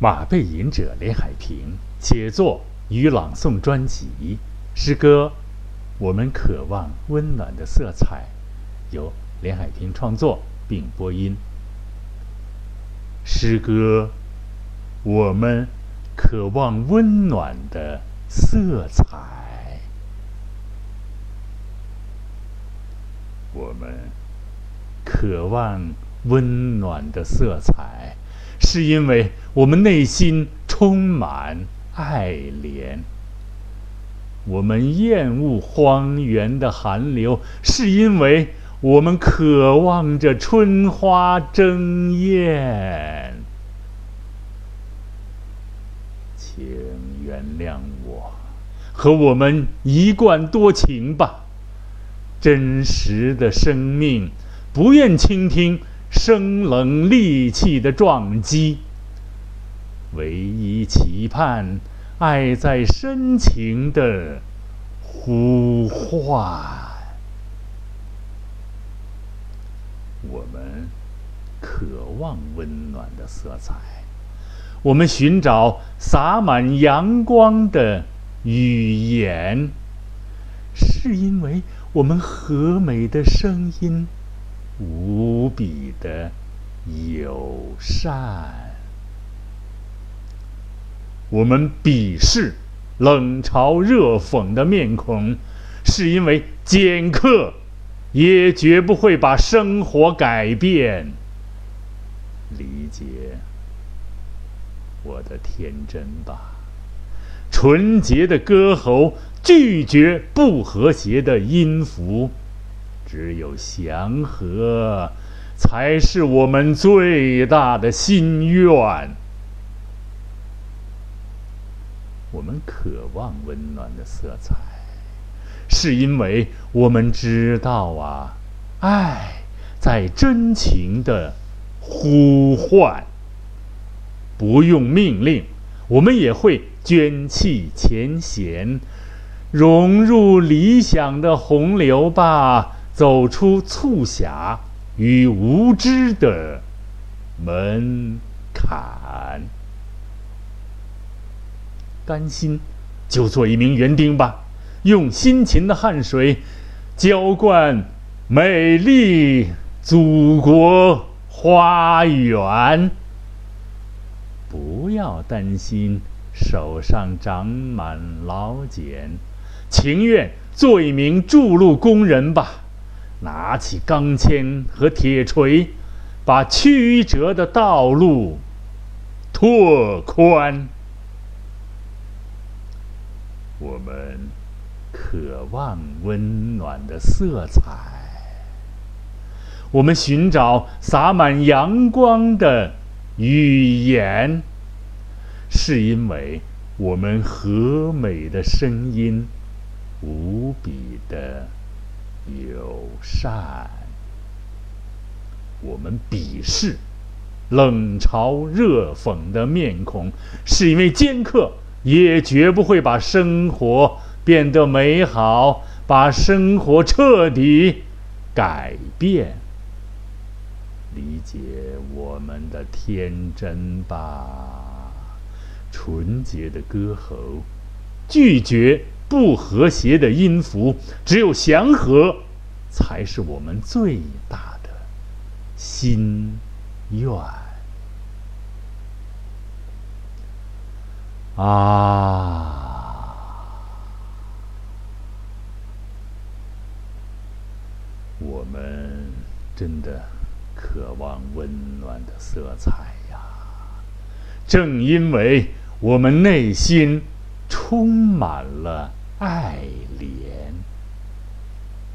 马背吟者连海平写作与朗诵专辑诗歌，我们渴望温暖的色彩，由连海平创作并播音。诗歌，我们渴望温暖的色彩，我们渴望温暖的色彩。是因为我们内心充满爱怜，我们厌恶荒原的寒流，是因为我们渴望着春花争艳。请原谅我，和我们一贯多情吧。真实的生命，不愿倾听。生冷戾气的撞击，唯一期盼爱在深情的呼唤。我们渴望温暖的色彩，我们寻找洒满阳光的语言，是因为我们和美的声音。无比的友善，我们鄙视冷嘲热讽的面孔，是因为剑客也绝不会把生活改变。理解我的天真吧，纯洁的歌喉拒绝不和谐的音符。只有祥和，才是我们最大的心愿。我们渴望温暖的色彩，是因为我们知道啊，爱在真情的呼唤。不用命令，我们也会捐弃前嫌，融入理想的洪流吧。走出促狭与无知的门槛，甘心就做一名园丁吧，用辛勤的汗水浇灌美丽祖国花园。不要担心手上长满老茧，情愿做一名筑路工人吧。拿起钢钎和铁锤，把曲折的道路拓宽。我们渴望温暖的色彩，我们寻找洒满阳光的语言，是因为我们和美的声音无比的。友善，我们鄙视冷嘲热讽的面孔，是因为尖刻也绝不会把生活变得美好，把生活彻底改变。理解我们的天真吧，纯洁的歌喉，拒绝。不和谐的音符，只有祥和，才是我们最大的心愿。啊，我们真的渴望温暖的色彩呀！正因为我们内心充满了。爱怜，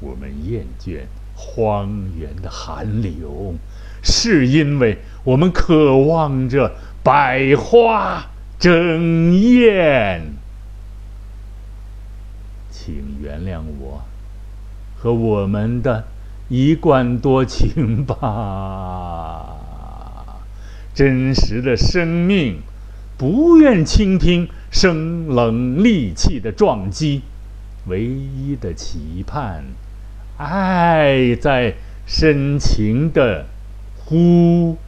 我们厌倦荒原的寒流，是因为我们渴望着百花争艳。请原谅我和我们的一贯多情吧。真实的生命，不愿倾听。生冷戾气的撞击，唯一的期盼，爱在深情的呼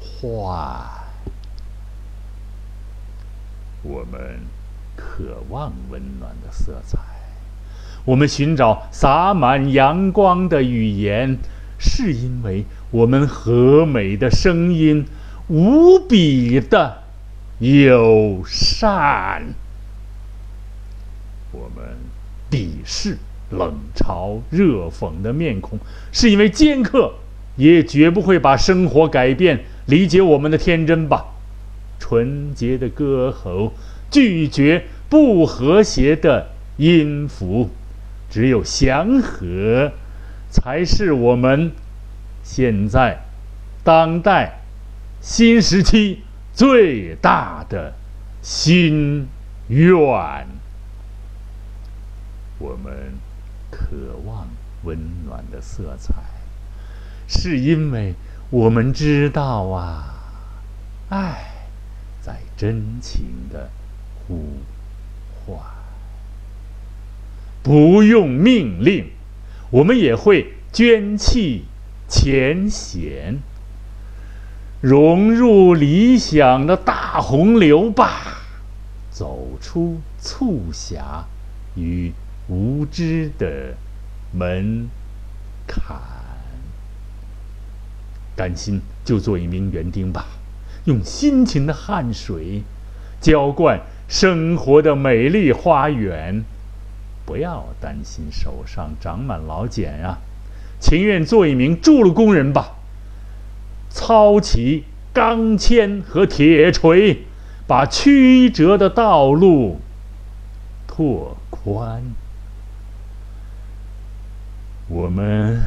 唤。我们渴望温暖的色彩，我们寻找洒满阳光的语言，是因为我们和美的声音无比的友善。我们鄙视冷嘲热讽的面孔，是因为尖刻也绝不会把生活改变，理解我们的天真吧。纯洁的歌喉拒绝不和谐的音符，只有祥和，才是我们现在当代新时期最大的心愿。我们渴望温暖的色彩，是因为我们知道啊，爱。在真情的呼唤，不用命令，我们也会捐弃前嫌，融入理想的大洪流吧，走出促狭与无知的门槛。甘心就做一名园丁吧。用辛勤的汗水浇灌生活的美丽花园，不要担心手上长满老茧啊，情愿做一名筑路工人吧。操起钢钎和铁锤，把曲折的道路拓宽。我们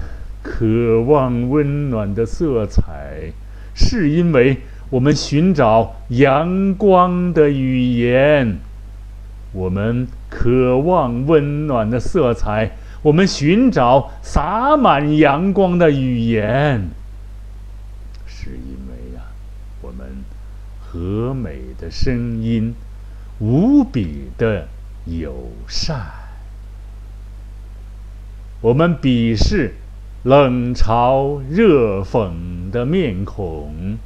渴望温暖的色彩，是因为。我们寻找阳光的语言，我们渴望温暖的色彩，我们寻找洒满阳光的语言，是因为呀，我们和美的声音无比的友善，我们鄙视冷嘲热讽的面孔。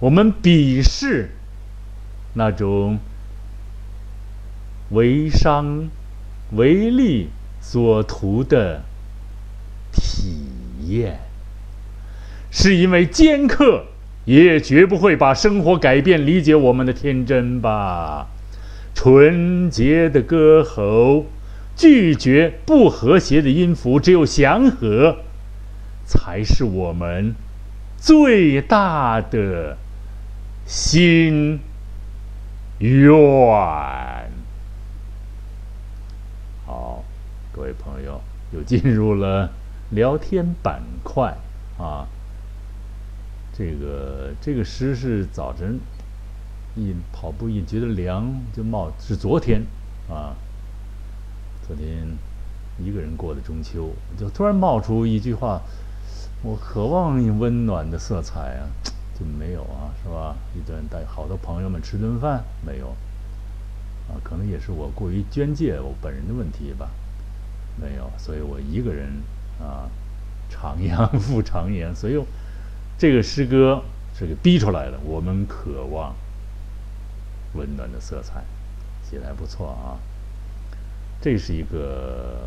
我们鄙视那种为商为利所图的体验，是因为尖刻也绝不会把生活改变，理解我们的天真吧？纯洁的歌喉拒绝不和谐的音符，只有祥和才是我们最大的。心愿。好，各位朋友，又进入了聊天板块啊。这个这个诗是早晨一跑步一觉得凉就冒，是昨天啊。昨天一个人过的中秋，就突然冒出一句话：我渴望温暖的色彩啊。就没有啊，是吧？一顿带好多朋友们吃顿饭没有？啊，可能也是我过于捐介我本人的问题吧。没有，所以我一个人啊，徜徉 复徜徉。所以这个诗歌是给逼出来的。我们渴望温暖的色彩，写的还不错啊。这是一个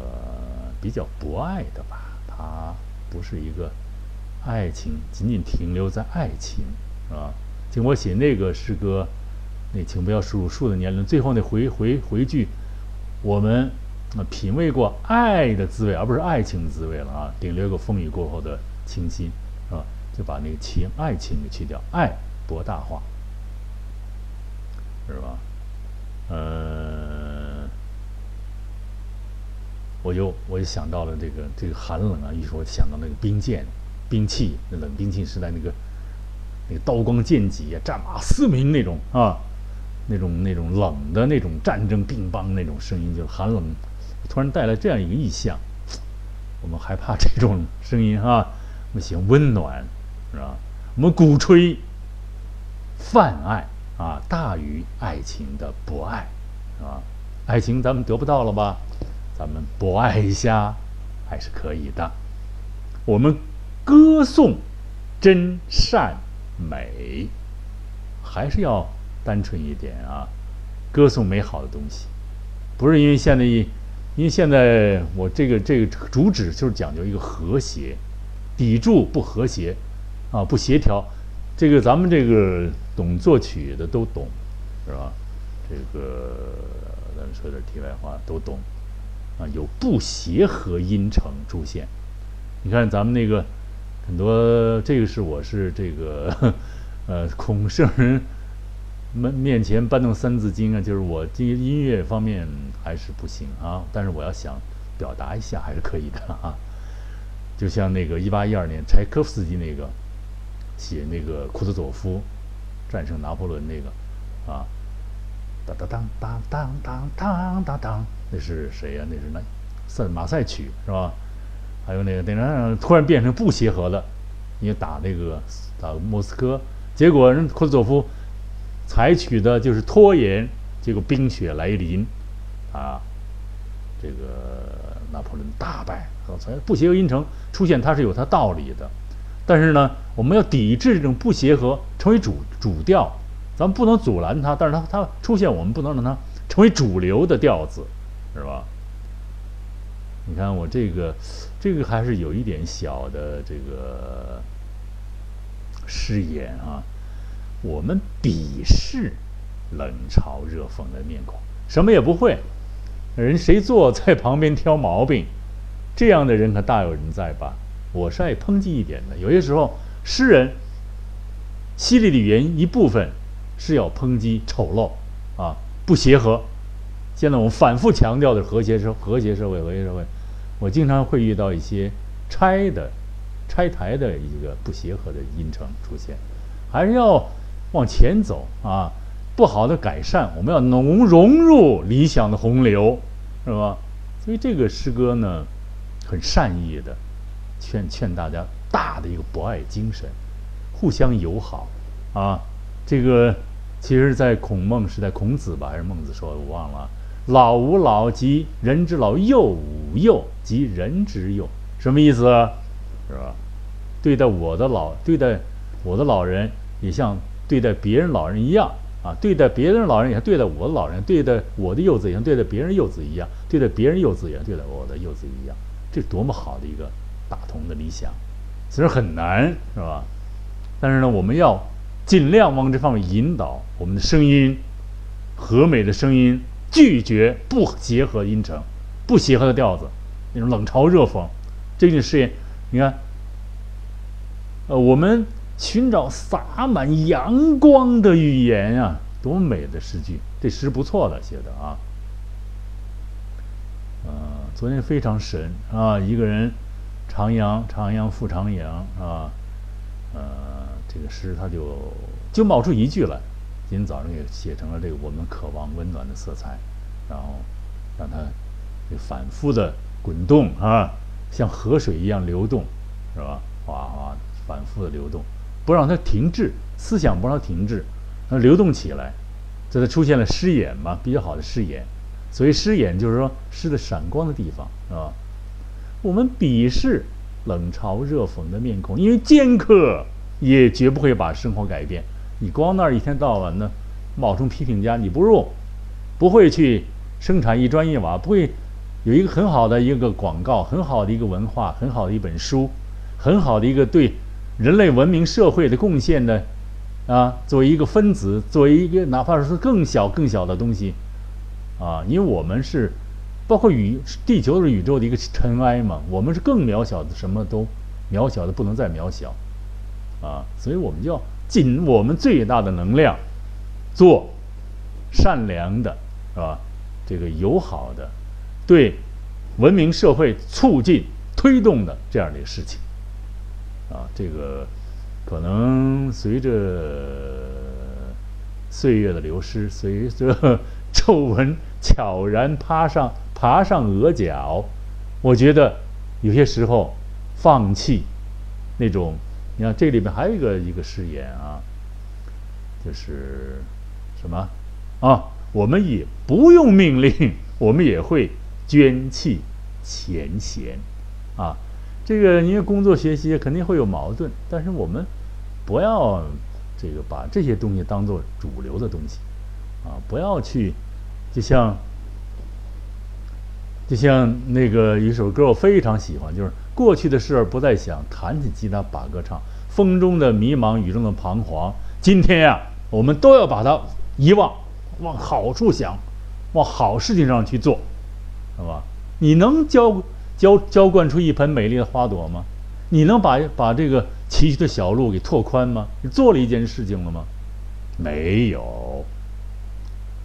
比较博爱的吧？它不是一个。爱情仅仅停留在爱情，啊，听我写那个诗歌，那请不要数数的年龄。最后那回回回句，我们啊品味过爱的滋味，而不是爱情的滋味了啊。领略过风雨过后的清新，就把那个情爱情给去掉，爱博大化，是吧？呃，我就我就想到了这个这个寒冷啊，于是我想到那个冰剑。兵器，那冷兵器时代那个，那个刀光剑戟啊，战马嘶鸣那种啊，那种那种冷的那种战争乒乓那种声音，就是寒冷，突然带来这样一个意象，我们害怕这种声音啊，我们喜欢温暖，是吧？我们鼓吹泛爱啊，大于爱情的博爱，啊，爱情咱们得不到了吧？咱们博爱一下还是可以的，我们。歌颂真善美，还是要单纯一点啊！歌颂美好的东西，不是因为现在，因为现在我这个这个主旨就是讲究一个和谐，抵住不和谐，啊不协调，这个咱们这个懂作曲的都懂，是吧？这个咱们说点题外话，都懂，啊有不协和音程出现，你看咱们那个很多，这个是我是这个呃孔圣人。面面前搬动三字经啊，就是我这音乐方面还是不行啊，但是我要想表达一下还是可以的啊。就像那个一八一二年柴可夫斯基那个写那个库兹佐夫战胜拿破仑那个啊，当当当当当当当当当，那是谁呀？那是那赛马赛曲是吧？还有那个那那突然变成不协和的，因为打那个打莫斯科，结果人库兹佐夫。采取的就是拖延，结果冰雪来临，啊，这个拿破仑大败。所以不协和音程出现，它是有它道理的。但是呢，我们要抵制这种不协和，成为主主调。咱们不能阻拦它，但是它它出现，我们不能让它成为主流的调子，是吧？你看我这个，这个还是有一点小的这个失言啊。我们鄙视冷嘲热讽的面孔，什么也不会，人谁坐在旁边挑毛病，这样的人可大有人在吧？我是爱抨击一点的。有些时候，诗人犀利的语言一部分是要抨击丑陋啊，不协和。现在我们反复强调的和谐社和谐社会和谐社会，我经常会遇到一些拆的拆台的一个不协和的音程出现，还是要。往前走啊，不好的改善，我们要融融入理想的洪流，是吧？所以这个诗歌呢，很善意的劝劝大家大的一个博爱精神，互相友好啊。这个其实，在孔孟时代，孔子吧还是孟子说的，我忘了。老吾老及人之老，幼吾幼及人之幼，什么意思？是吧？对待我的老，对待我的老人，也像。对待别人老人一样啊，对待别人老人也像对待我的老人，对待我的幼子也像对待别人幼子一样，对待别人幼子也像对待我的幼子一样，这多么好的一个大同的理想，其实很难，是吧？但是呢，我们要尽量往这方面引导我们的声音，和美的声音，拒绝不协和音程、不协和的调子，那种冷嘲热讽，这件事业，你看，呃，我们。寻找洒满阳光的语言啊，多美的诗句！这诗不错的，写的啊。昨天非常神啊，一个人，徜徉，徜徉复徜徉啊。呃，这个诗他就就冒出一句来，今天早上也写成了这个我们渴望温暖的色彩，然后让它反复的滚动啊，像河水一样流动，是吧？哗哗，反复的流动。不让它停滞，思想不让它停滞，让它流动起来，这才出现了诗眼嘛，比较好的诗眼。所以诗眼就是说诗的闪光的地方，是吧？我们鄙视冷嘲热讽的面孔，因为剑客也绝不会把生活改变。你光那儿一天到晚的冒充批评家，你不入不会去生产一砖一瓦，不会有一个很好的一个广告，很好的一个文化，很好的一本书，很好的一个对。人类文明社会的贡献的，啊，作为一个分子，作为一个哪怕是更小更小的东西，啊，因为我们是，包括宇地球是宇宙的一个尘埃嘛，我们是更渺小的，什么都渺小的不能再渺小，啊，所以我们就要尽我们最大的能量，做善良的，是吧？这个友好的，对文明社会促进推动的这样的事情。啊，这个可能随着岁月的流失，随着 皱纹 悄然爬上爬上额角，我觉得有些时候放弃那种，你看这里面还有一个一个誓言啊，就是什么啊？我们也不用命令，我们也会捐弃前嫌啊。这个因为工作学习肯定会有矛盾，但是我们不要这个把这些东西当做主流的东西，啊，不要去就像就像那个一首歌，我非常喜欢，就是过去的事儿不再想，弹起吉他把歌唱，风中的迷茫，雨中的彷徨。今天呀，我们都要把它遗忘，往好处想，往好事情上去做，是吧？你能浇浇浇灌出一盆美丽的花朵吗？你能把把这个崎岖的小路给拓宽吗？你做了一件事情了吗？没有，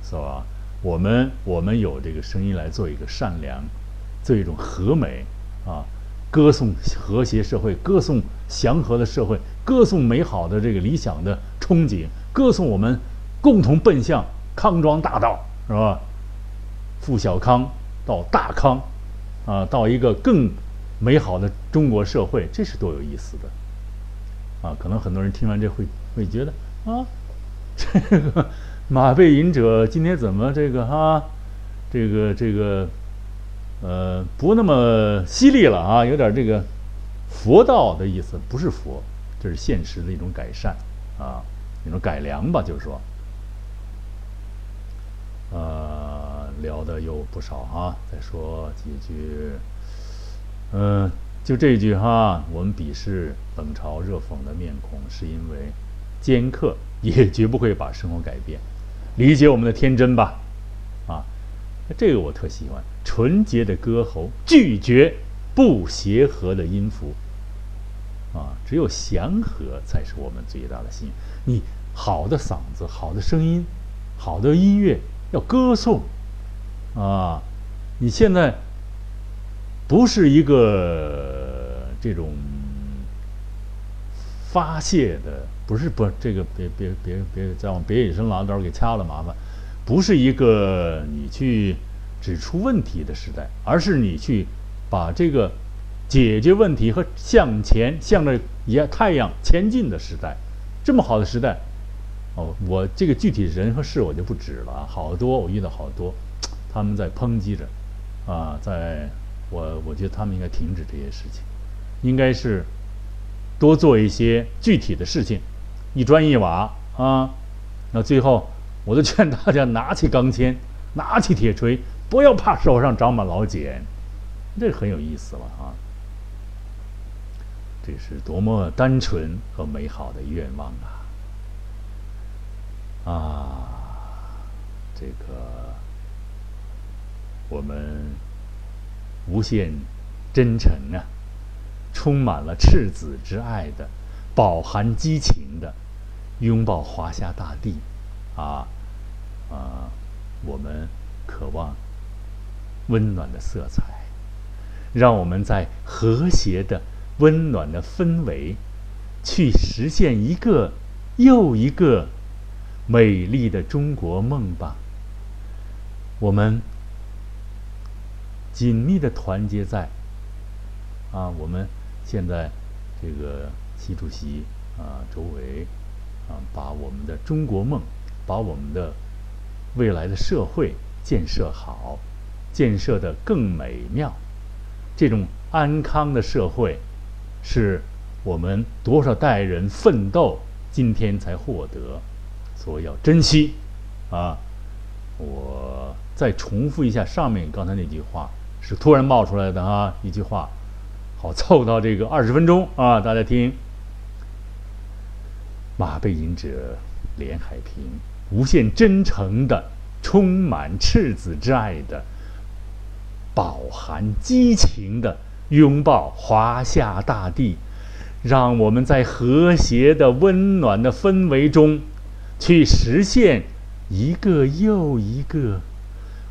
是吧？我们我们有这个声音来做一个善良，做一种和美啊，歌颂和谐社会，歌颂祥和的社会，歌颂美好的这个理想的憧憬，歌颂我们共同奔向康庄大道，是吧？富小康到大康，啊，到一个更美好的中国社会，这是多有意思的啊！可能很多人听完这会会觉得啊，这个。马背吟者今天怎么这个哈，这个这个，呃，不那么犀利了啊，有点这个佛道的意思，不是佛，这是现实的一种改善啊，一种改良吧，就是说，呃，聊的有不少啊，再说几句，嗯，就这句哈，我们鄙视冷嘲热讽的面孔，是因为尖刻也绝不会把生活改变。理解我们的天真吧，啊，这个我特喜欢，纯洁的歌喉，拒绝不协和的音符，啊，只有祥和才是我们最大的心。你好的嗓子，好的声音，好的音乐要歌颂，啊，你现在不是一个这种发泄的。不是不，这个别别别别再往别野生狼刀给掐了麻烦，不是一个你去指出问题的时代，而是你去把这个解决问题和向前向着也太阳前进的时代，这么好的时代，哦，我这个具体人和事我就不指了啊，好多我遇到好多，他们在抨击着，啊，在我我觉得他们应该停止这些事情，应该是多做一些具体的事情。一砖一瓦啊，那最后我就劝大家拿起钢钎，拿起铁锤，不要怕手上长满老茧，这很有意思了啊！这是多么单纯和美好的愿望啊！啊，这个我们无限真诚啊，充满了赤子之爱的。饱含激情的拥抱华夏大地，啊啊！我们渴望温暖的色彩，让我们在和谐的温暖的氛围，去实现一个又一个美丽的中国梦吧。我们紧密的团结在啊，我们现在这个。习主席啊，周围把我们的中国梦，把我们的未来的社会建设好，建设的更美妙。这种安康的社会，是我们多少代人奋斗今天才获得，所以要珍惜啊！我再重复一下上面刚才那句话，是突然冒出来的啊，一句话，好凑到这个二十分钟啊，大家听。马背吟者连海平，无限真诚的、充满赤子之爱的、饱含激情的拥抱华夏大地，让我们在和谐的、温暖的氛围中，去实现一个又一个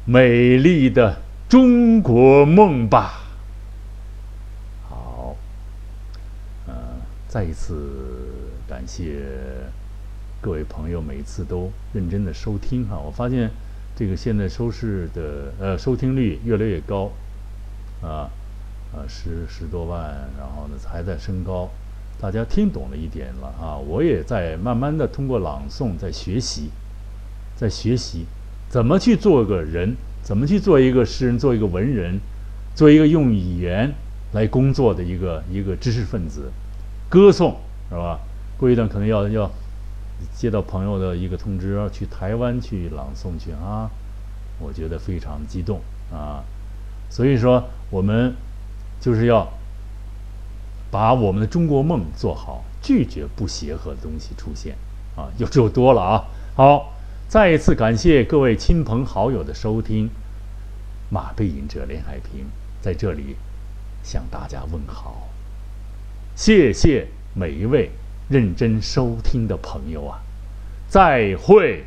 美丽的中国梦吧。好，呃，再一次。感谢各位朋友每次都认真的收听哈，我发现这个现在收视的呃收听率越来越高，啊啊十十多万，然后呢还在升高，大家听懂了一点了啊，我也在慢慢的通过朗诵在学习，在学习怎么去做个人，怎么去做一个诗人，做一个文人，做一个用语言来工作的一个一个知识分子，歌颂是吧？过一段可能要要接到朋友的一个通知，去台湾去朗诵去啊，我觉得非常激动啊。所以说，我们就是要把我们的中国梦做好，拒绝不协和的东西出现啊，就就多了啊。好，再一次感谢各位亲朋好友的收听，马背吟者连海平在这里向大家问好，谢谢每一位认真收听的朋友啊，再会。